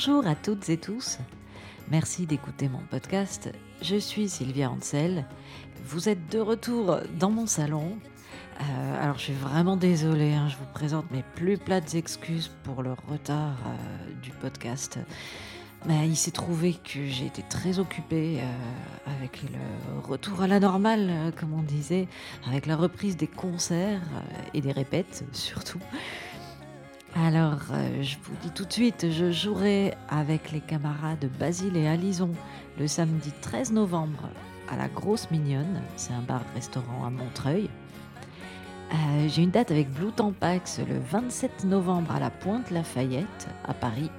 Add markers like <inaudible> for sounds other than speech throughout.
Bonjour à toutes et tous. Merci d'écouter mon podcast. Je suis Sylvia Ansel. Vous êtes de retour dans mon salon. Euh, alors je suis vraiment désolée, hein, je vous présente mes plus plates excuses pour le retard euh, du podcast. Mais il s'est trouvé que j'ai été très occupée euh, avec le retour à la normale, comme on disait, avec la reprise des concerts et des répètes surtout. Alors, je vous dis tout de suite, je jouerai avec les camarades Basile et Alison le samedi 13 novembre à la Grosse Mignonne. C'est un bar-restaurant à Montreuil. Euh, j'ai une date avec Blue Tampax le 27 novembre à la Pointe Lafayette à Paris.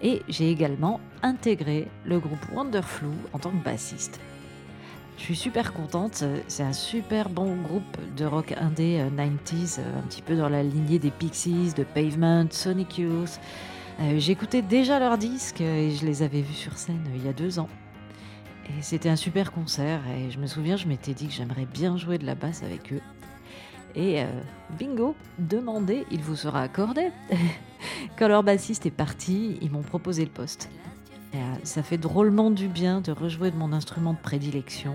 Et j'ai également intégré le groupe Wonderflu en tant que bassiste. Je suis super contente, c'est un super bon groupe de rock indé 90s, euh, euh, un petit peu dans la lignée des Pixies, de Pavement, Sonic Youth. J'écoutais déjà leurs disques et je les avais vus sur scène il y a deux ans. Et c'était un super concert et je me souviens, je m'étais dit que j'aimerais bien jouer de la basse avec eux. Et euh, bingo, demandez, il vous sera accordé. <laughs> Quand leur bassiste est parti, ils m'ont proposé le poste. Euh, ça fait drôlement du bien de rejouer de mon instrument de prédilection,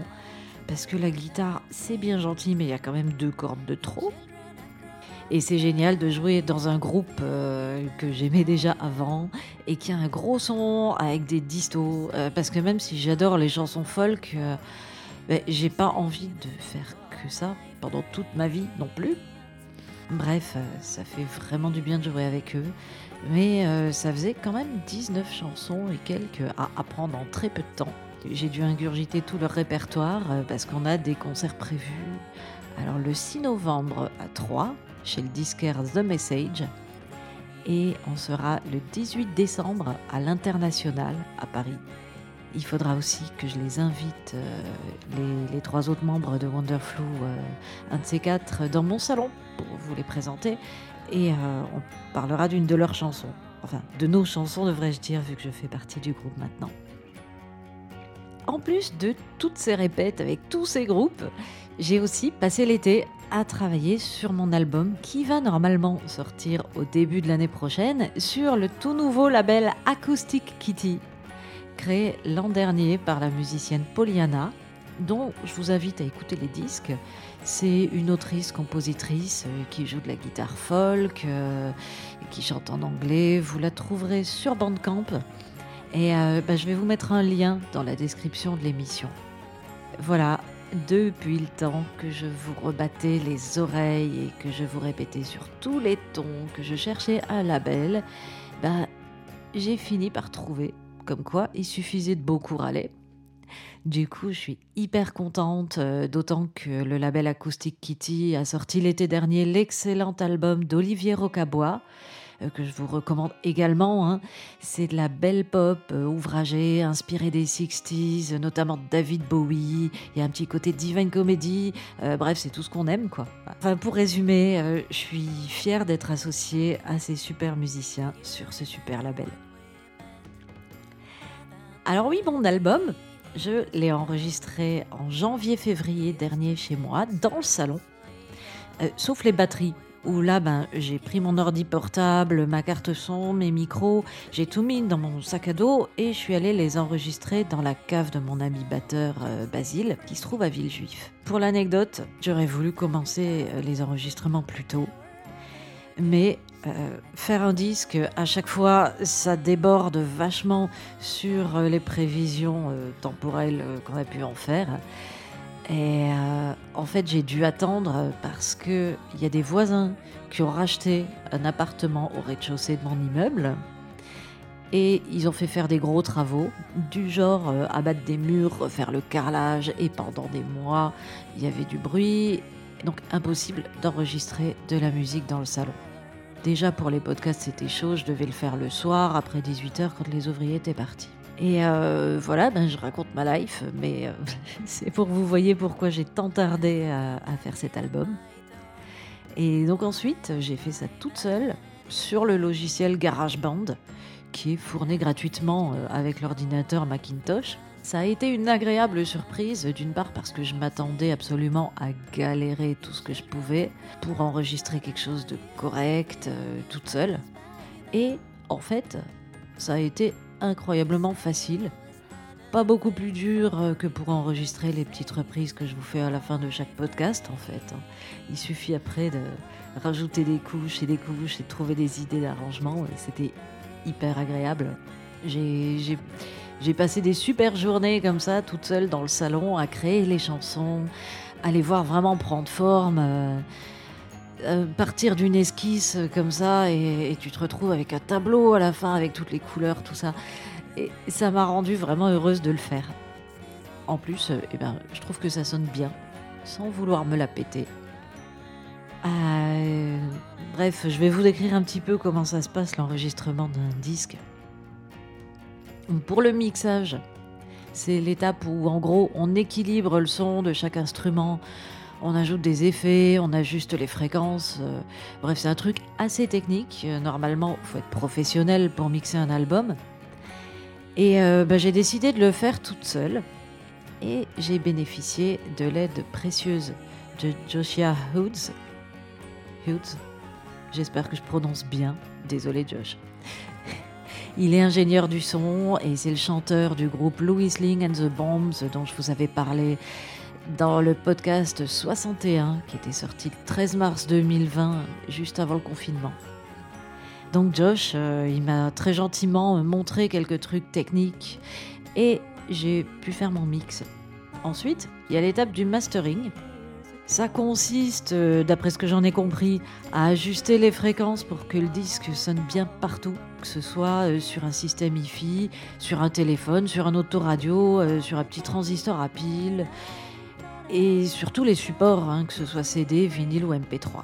parce que la guitare, c'est bien gentil, mais il y a quand même deux cordes de trop. Et c'est génial de jouer dans un groupe euh, que j'aimais déjà avant et qui a un gros son avec des distos. parce que même si j'adore les chansons folk, ben, j'ai pas envie de faire que ça pendant toute ma vie non plus. Bref, euh, ça fait vraiment du bien de jouer avec eux. Mais euh, ça faisait quand même 19 chansons et quelques à apprendre en très peu de temps. J'ai dû ingurgiter tout leur répertoire euh, parce qu'on a des concerts prévus. Alors le 6 novembre à 3 chez le disquaire The Message et on sera le 18 décembre à l'International à Paris. Il faudra aussi que je les invite, euh, les, trois autres membres de Wonderflu, euh, un de ces quatre, dans mon salon pour vous les présenter. Et euh, on parlera d'une de leurs chansons. Enfin, de nos chansons, devrais-je dire, vu que je fais partie du groupe maintenant. En plus de toutes ces répètes avec tous ces groupes, j'ai aussi passé l'été à travailler sur mon album qui va normalement sortir au début de l'année prochaine sur le tout nouveau label Acoustic Kitty créé l'an dernier par la musicienne Poliana, dont je vous invite à écouter les disques. C'est une autrice-compositrice euh, qui joue de la guitare folk, euh, qui chante en anglais. Vous la trouverez sur Bandcamp. Et euh, bah, je vais vous mettre un lien dans la description de l'émission. Voilà, depuis le temps que je vous rebattais les oreilles et que je vous répétais sur tous les tons que je cherchais un label, bah, j'ai fini par trouver comme quoi, il suffisait de beaucoup râler. Du coup, je suis hyper contente, euh, d'autant que le label Acoustic Kitty a sorti l'été dernier l'excellent album d'Olivier Rocabois, euh, que je vous recommande également. Hein. C'est de la belle pop euh, ouvragée, inspirée des 60s, notamment David Bowie. Il y a un petit côté divine comedy. bref, c'est tout ce qu'on aime, quoi. Enfin, pour résumer, je suis fière d'être associée à ces super musiciens sur ce super label. Alors oui, mon album, je l'ai enregistré en janvier-février dernier chez moi, dans le salon, euh, sauf les batteries. Où là, ben, j'ai pris mon ordi portable, ma carte son, mes micros, j'ai tout mis dans mon sac à dos et je suis allée les enregistrer dans la cave de mon ami batteur euh, Basile, qui se trouve à Villejuif. Pour l'anecdote, j'aurais voulu commencer euh, les enregistrements plus tôt, mais euh, faire un disque, à chaque fois, ça déborde vachement sur euh, les prévisions euh, temporelles qu'on a pu en faire. Et en fait, j'ai dû attendre parce qu'il y a des voisins qui ont racheté un appartement au rez-de-chaussée de mon immeuble. Et ils ont fait faire des gros travaux, du genre abattre des murs, refaire le carrelage. Et pendant des mois, il y avait du bruit. Donc impossible d'enregistrer de la musique dans le salon. Déjà pour les podcasts c'était chaud, je devais le faire le soir après 18h quand les ouvriers étaient partis. Et euh, voilà, ben, je raconte ma life, mais euh, <laughs> c'est pour que vous voyez pourquoi j'ai tant tardé à, faire cet album. Et donc ensuite, j'ai fait ça toute seule sur le logiciel GarageBand, qui est fourni gratuitement euh, avec l'ordinateur Macintosh. Ça a été une agréable surprise, d'une part parce que je m'attendais absolument à galérer tout ce que je pouvais pour enregistrer quelque chose de correct, euh, toute seule. Et en fait, ça a été incroyablement facile. Pas beaucoup plus dur euh, que pour enregistrer les petites reprises que je vous fais à la fin de chaque podcast en fait. Hein. Il suffit après de rajouter des couches et des couches et de trouver des idées d'arrangement c'était hyper agréable. J'ai passé des super journées comme ça, toute seule dans le salon, à créer les chansons, à les voir vraiment prendre forme. Euh, euh, partir d'une esquisse comme ça et, tu te retrouves avec un tableau à la fin avec toutes les couleurs, tout ça. Et ça m'a rendu vraiment heureuse de le faire. En plus, euh, eh ben, je trouve que ça sonne bien, sans vouloir me la péter. Bref, je vais vous décrire un petit peu comment ça se passe l'enregistrement d'un disque. Pour le mixage, c'est l'étape où en gros on équilibre le son de chaque instrument, on ajoute des effets, on ajuste les fréquences. Euh, bref, c'est un truc assez technique. Euh, normalement, il faut être professionnel pour mixer un album. Et euh, bah, j'ai décidé de le faire toute seule. Et j'ai bénéficié de l'aide précieuse de Joshua Hoods. Hoods, j'espère que je prononce bien. Désolé Josh. Il est ingénieur du son et c'est le chanteur du groupe Louis Ling and the Bombs dont je vous avais parlé dans le podcast 61 qui était sorti le 13 mars 2020, juste avant le confinement. Donc Josh, euh, il m'a très gentiment montré quelques trucs techniques et j'ai pu faire mon mix. Ensuite, il y a l'étape du mastering. Ça consiste, euh, d'après ce que j'en ai compris, à ajuster les fréquences pour que le disque sonne bien partout, que ce soit euh, sur un système hi sur un téléphone, sur un autoradio, sur un petit transistor à pile, et surtout les supports, hein, que ce soit CD, vinyle ou MP3.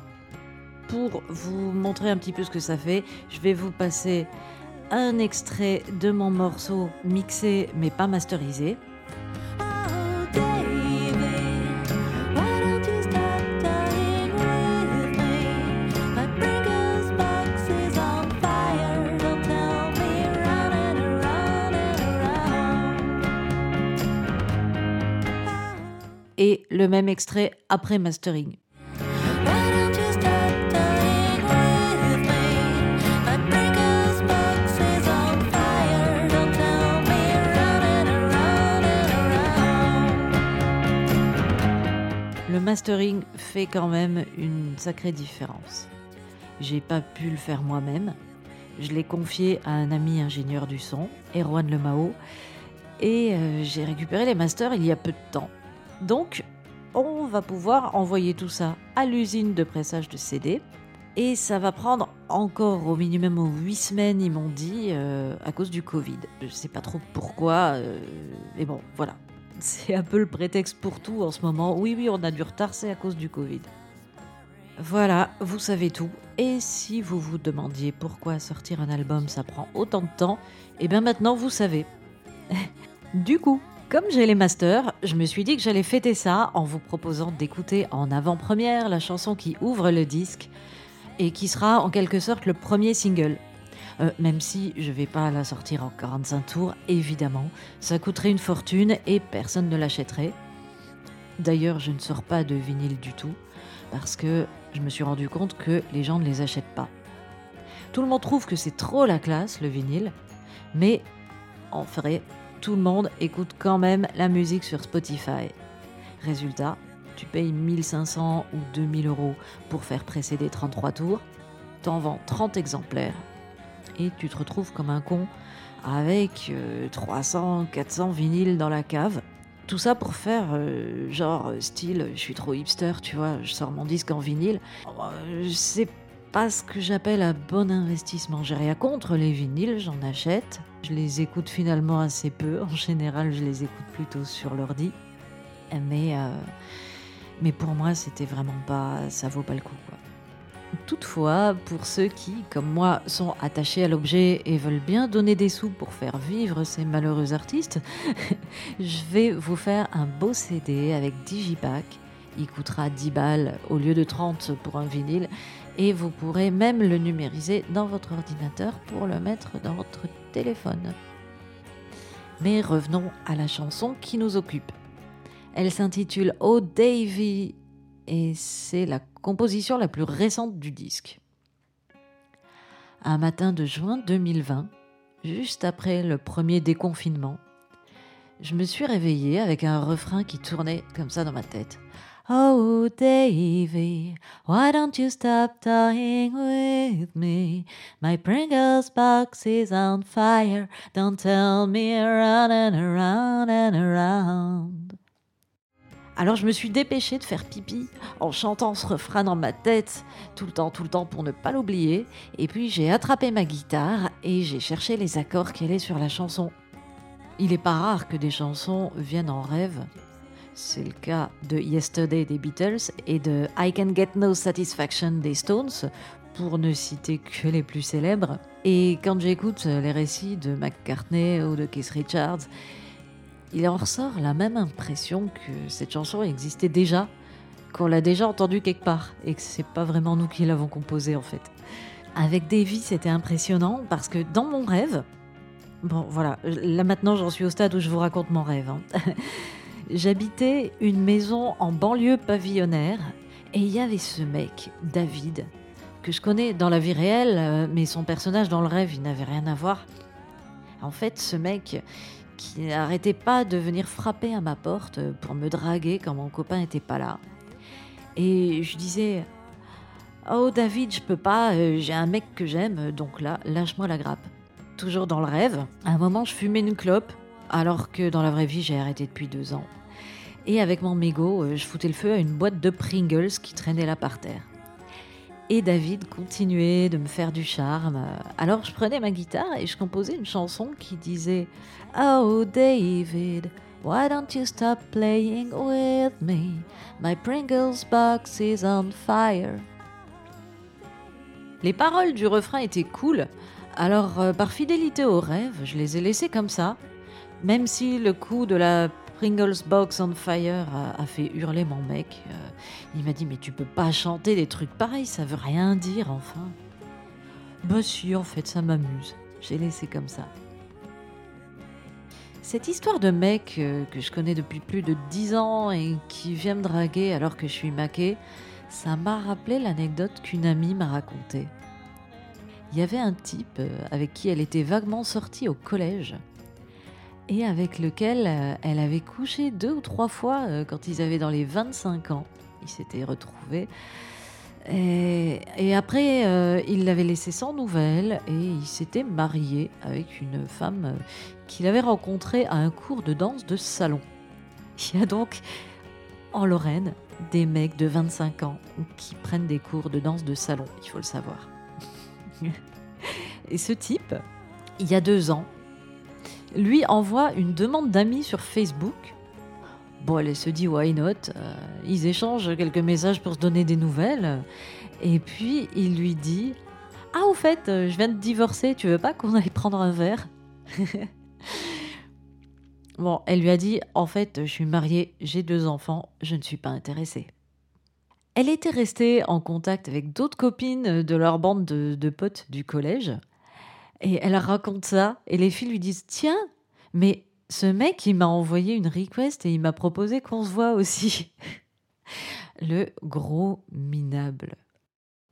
Pour vous montrer un petit peu ce que ça fait, je vais vous passer un extrait de mon morceau mixé mais pas masterisé. Le même extrait après mastering. Le mastering fait quand même une sacrée différence. J'ai pas pu le faire moi-même. Je l'ai confié à un ami ingénieur du son, Erwan Lemao, et euh, j'ai récupéré les masters il y a peu de temps. Donc, on va pouvoir envoyer tout ça à l'usine de pressage de CD. Et ça va prendre encore au minimum 8 semaines, ils m'ont dit, euh, à cause du Covid. Je sais pas trop pourquoi, euh, mais bon, voilà. <laughs> C'est un peu le prétexte pour tout en ce moment. Oui, oui, on a du retard, c'est à cause du Covid. Voilà, vous savez tout. Et si vous vous demandiez pourquoi sortir un album ça prend autant de temps, eh bien maintenant vous savez. <laughs> du coup, comme j'ai les masters, je me suis dit que j'allais fêter ça en vous proposant d'écouter en avant-première la chanson qui ouvre le disque et qui sera en quelque sorte le premier single. Euh, même si je vais pas la sortir en 45 tours, évidemment, ça coûterait une fortune et personne ne l'achèterait. D'ailleurs, je ne sors pas de vinyle du tout parce que je me suis rendu compte que les gens ne les achètent pas. Tout le monde trouve que c'est trop la classe le vinyle, mais en vrai, tout le monde écoute quand même la musique sur Spotify. Résultat, tu payes 1500 ou 2000 euros pour faire précéder 33 tours, t'en vends 30 exemplaires et tu te retrouves comme un con avec 300, euh, 400 vinyles dans la cave. Tout ça pour faire euh, genre style, je suis trop hipster, tu vois, je sors mon disque en vinyle. Euh, ce que j'appelle un bon investissement. J'ai rien contre les vinyles, j'en achète. Je les écoute finalement assez peu. En général, je les écoute plutôt sur l'ordi. Mais, euh, mais pour moi, c'était vraiment pas. Ça vaut pas le coup. Toutefois, pour ceux qui, comme moi, sont attachés à l'objet et veulent bien donner des sous pour faire vivre ces malheureux artistes, <laughs> je vais vous faire un beau CD avec Digipack. Il coûtera 10 balles au lieu de 30 pour un vinyle et vous pourrez même le numériser dans votre ordinateur pour le mettre dans votre téléphone. Mais revenons à la chanson qui nous occupe. Elle s'intitule Oh Davy et c'est la composition la plus récente du disque. Un matin de juin 2020, juste après le premier déconfinement, je me suis réveillée avec un refrain qui tournait comme ça dans ma tête. Oh Davy, why don't you stop toying with me? My Pringles box is on fire. Don't tell me around and around and around. Alors je me suis dépêchée de faire pipi en chantant ce refrain dans ma tête tout le temps, tout le temps pour ne pas l'oublier. Et puis j'ai attrapé ma guitare et j'ai cherché les accords qu'elle est sur la chanson. Il n'est pas rare que des chansons viennent en rêve. C'est le cas de Yesterday des Beatles et de I Can Get No Satisfaction des Stones, pour ne citer que les plus célèbres. Et quand j'écoute les récits de McCartney ou de Keith Richards, il en ressort la même impression que cette chanson existait déjà, qu'on l'a déjà entendue quelque part, et que c'est pas vraiment nous qui l'avons composée en fait. Avec Davy, c'était impressionnant parce que dans mon rêve, bon voilà, là maintenant j'en suis au stade où je vous raconte mon rêve. Hein. <laughs> J'habitais une maison en banlieue pavillonnaire et il y avait ce mec, David, que je connais dans la vie réelle, euh, mais son personnage dans le rêve, il n'avait rien à voir. En fait, ce mec qui n'arrêtait pas de venir frapper à ma porte pour me draguer quand mon copain n'était pas là. Et je disais Oh David, je peux pas, euh, j'ai un mec que j'aime, donc là, lâche-moi la grappe. Toujours dans le rêve. À un moment, je fumais une clope, alors que dans la vraie vie, j'ai arrêté depuis deux ans. Et avec mon mégot, euh, je foutais le feu à une boîte de Pringles qui traînait là par terre. Et David continuait de me faire du charme. Alors je prenais ma guitare et je composais une chanson qui disait Oh David, why don't you stop playing with me? My Pringles box is on fire. Les paroles du refrain étaient cool, alors euh, par fidélité au rêve, je les ai laissées comme ça, même si le coup de la Pringles Box on Fire a, fait hurler mon mec. Euh, il m'a dit Mais tu peux pas chanter des trucs pareils, ça veut rien dire, enfin. Bah si, en fait, ça m'amuse. J'ai laissé comme ça. Cette histoire de mec euh, que je connais depuis plus de 10 ans et qui vient me draguer alors que je suis maquée, ça m'a rappelé l'anecdote qu'une amie m'a racontée. Il y avait un type euh, avec qui elle était vaguement sortie au collège et avec lequel euh, elle avait couché deux ou trois fois euh, quand ils avaient dans les 25 ans. Ils s'étaient retrouvés. Et, après, euh, il l'avait laissé sans nouvelles et il s'était marié avec une femme qu'il avait rencontrée à un cours de danse de salon. <laughs> Il y a donc en Lorraine des mecs de 25 ans qui prennent des cours de danse de salon, il faut le savoir. <laughs> Et ce type, il y a deux ans, lui envoie une demande d'amis sur Facebook. Bon, elle se dit why not? Euh, Ils échangent quelques messages pour se donner des nouvelles. Et puis il lui dit Ah, au fait, euh, je viens de divorcer, tu veux pas qu'on aille prendre un verre? <laughs> Bon, elle lui a dit En fait, je suis mariée, j'ai deux enfants, je ne suis pas intéressée. Elle était restée en contact avec d'autres copines de leur bande de potes du collège. Et elle raconte ça, et les filles lui disent Tiens, mais ce mec, il m'a envoyé une request et il m'a proposé qu'on se voit aussi. <laughs> Le gros minable.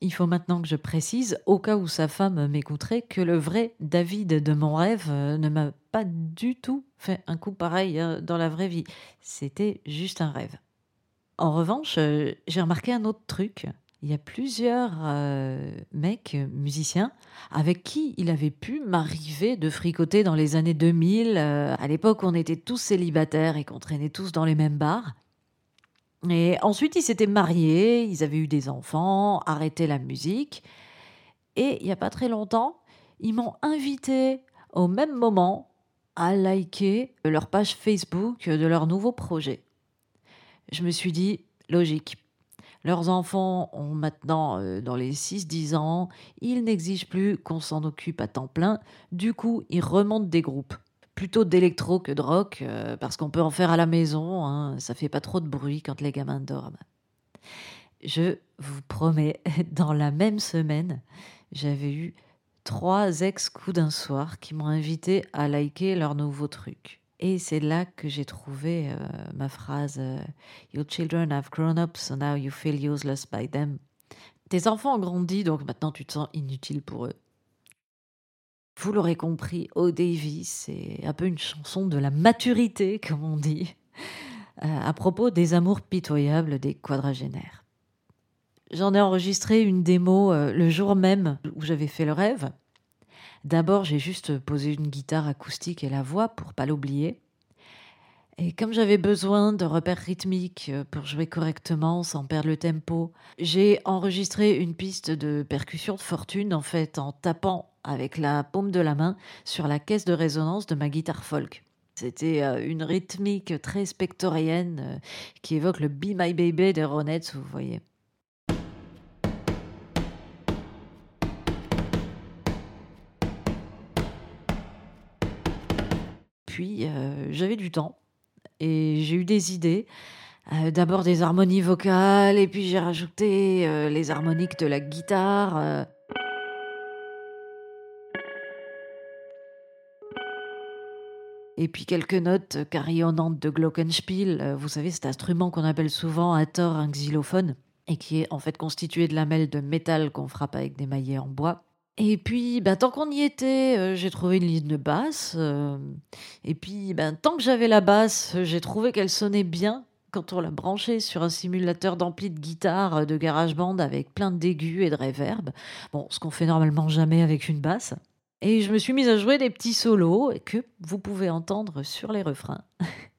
Il faut maintenant que je précise, au cas où sa femme m'écouterait, que le vrai David de mon rêve euh, ne m'a pas du tout fait un coup pareil euh, dans la vraie vie. C'était juste un rêve. En revanche, euh, j'ai remarqué un autre truc il y a plusieurs euh, mecs musiciens avec qui il avait pu m'arriver de fricoter dans les années 2000. Euh, à l'époque, on était tous célibataires et qu'on traînait tous dans les mêmes bars. Et ensuite, ils s'étaient mariés, ils avaient eu des enfants, arrêté la musique. Et il n'y a pas très longtemps, ils m'ont invité au même moment à liker leur page Facebook de leur nouveau projet. Je me suis dit, logique, leurs enfants ont maintenant euh, dans les 6-10 ans, ils n'exigent plus qu'on s'en occupe à temps plein, du coup ils remontent des groupes. Plutôt d'électro que de rock, euh, parce qu'on peut en faire à la maison, hein, ça fait pas trop de bruit quand les gamins dorment. Je vous promets, <laughs> dans la même semaine, j'avais eu trois ex-coups d'un soir qui m'ont invité à liker leur nouveau truc. Et c'est là que j'ai trouvé euh, ma phrase euh, Your children have grown up, so now you feel useless by them. Tes enfants ont grandi, donc maintenant tu te sens inutile pour eux. Vous l'aurez compris, Oh Davis, c'est un peu une chanson de la maturité, <laughs> comme on dit, euh, à propos des amours pitoyables des quadragénaires. J'en ai enregistré une démo le jour même où j'avais fait le rêve. D'abord, j'ai juste posé une guitare acoustique et la voix pour pas l'oublier. Et comme j'avais besoin de repères rythmiques euh, pour jouer correctement sans perdre le tempo, j'ai enregistré une piste de percussion de fortune en fait en tapant avec la paume de la main sur la caisse de résonance de ma guitare folk. C'était euh, une rythmique très spectorienne euh, qui évoque le Be My Baby des Ronettes, vous voyez. Puis j'avais du temps et j'ai eu des idées. Euh, d'abord des harmonies vocales, et puis j'ai rajouté euh, les harmoniques de la guitare. Euh. Et puis quelques notes carillonnantes de glockenspiel. Vous savez, cet instrument qu'on appelle souvent à tort un xylophone, et qui est en fait constitué de lamelles de métal qu'on frappe avec des maillets en bois. Et puis, ben, tant qu'on y était, euh, j'ai trouvé une ligne de basse. Euh, et puis, ben, tant que j'avais la basse, j'ai trouvé qu'elle sonnait bien quand on l'a branchée sur un simulateur d'ampli de guitare euh, de GarageBand avec plein d'aigus et de reverb. Bon, ce qu'on fait normalement jamais avec une basse. Et je me suis mise à jouer des petits solos que vous pouvez entendre sur les refrains. <laughs>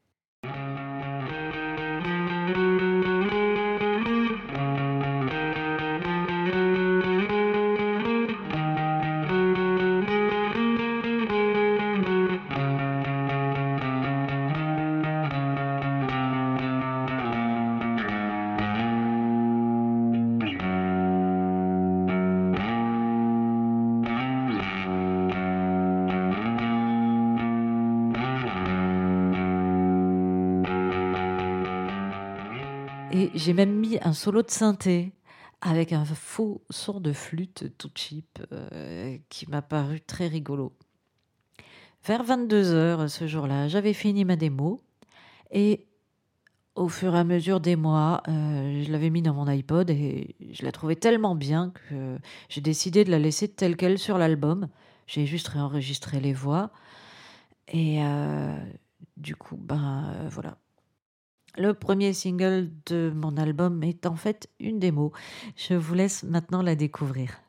j'ai même mis un solo de synthé avec un faux son de flûte tout cheap euh, qui m'a paru très rigolo. Vers 22 heures ce jour-là, j'avais fini ma démo et au fur et à mesure des mois, euh, je l'avais mis dans mon iPod et je la trouvais tellement bien que j'ai décidé de la laisser telle qu'elle sur l'album. J'ai juste réenregistré les voix et euh, du coup, ben voilà, le premier single de mon album est en fait une démo. Je vous laisse maintenant la découvrir.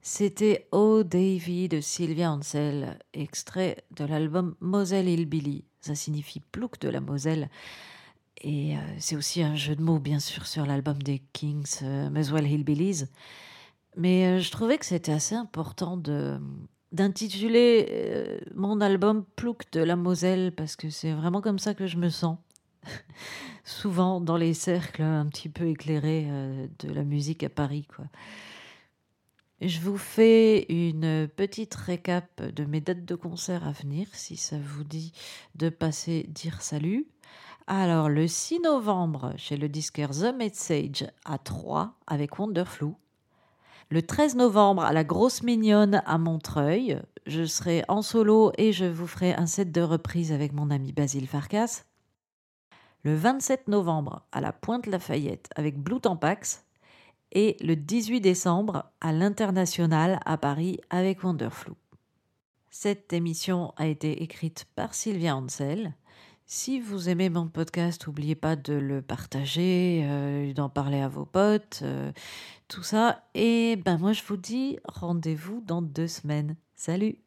C'était Oh Davy de Sylvia Ansel, extrait de l'album Moselle Hillbilly. Ça signifie plouc de la Moselle. Et euh, c'est aussi un jeu de mots, bien sûr, sur l'album des Kings, euh, Muswell Hillbillies. Mais euh, je trouvais que c'était assez important d'intituler mon album Plouc de la Moselle parce que c'est vraiment comme ça que je me sens. <laughs> Souvent dans les cercles un petit peu éclairés de la musique à Paris, quoi. Je vous fais une petite récap de mes dates de concert à venir, si ça vous dit de passer dire salut. Alors, le 6 novembre, chez le disquaire The Message à Troyes avec Wonderflou. Le 13 novembre, à la Grosse Mignonne à Montreuil, je serai en solo et je vous ferai un set de reprises avec mon ami Basile Farkas. Le 27 novembre, à la Pointe Lafayette avec Blue Tampax et le 18 décembre à l'International à Paris avec Wonderflou. Cette émission a été écrite par Sylvia Ansel. Si vous aimez mon podcast, n'oubliez pas de le partager, euh, d'en parler à vos potes, euh, tout ça. Et ben moi je vous dis rendez-vous dans deux semaines. Salut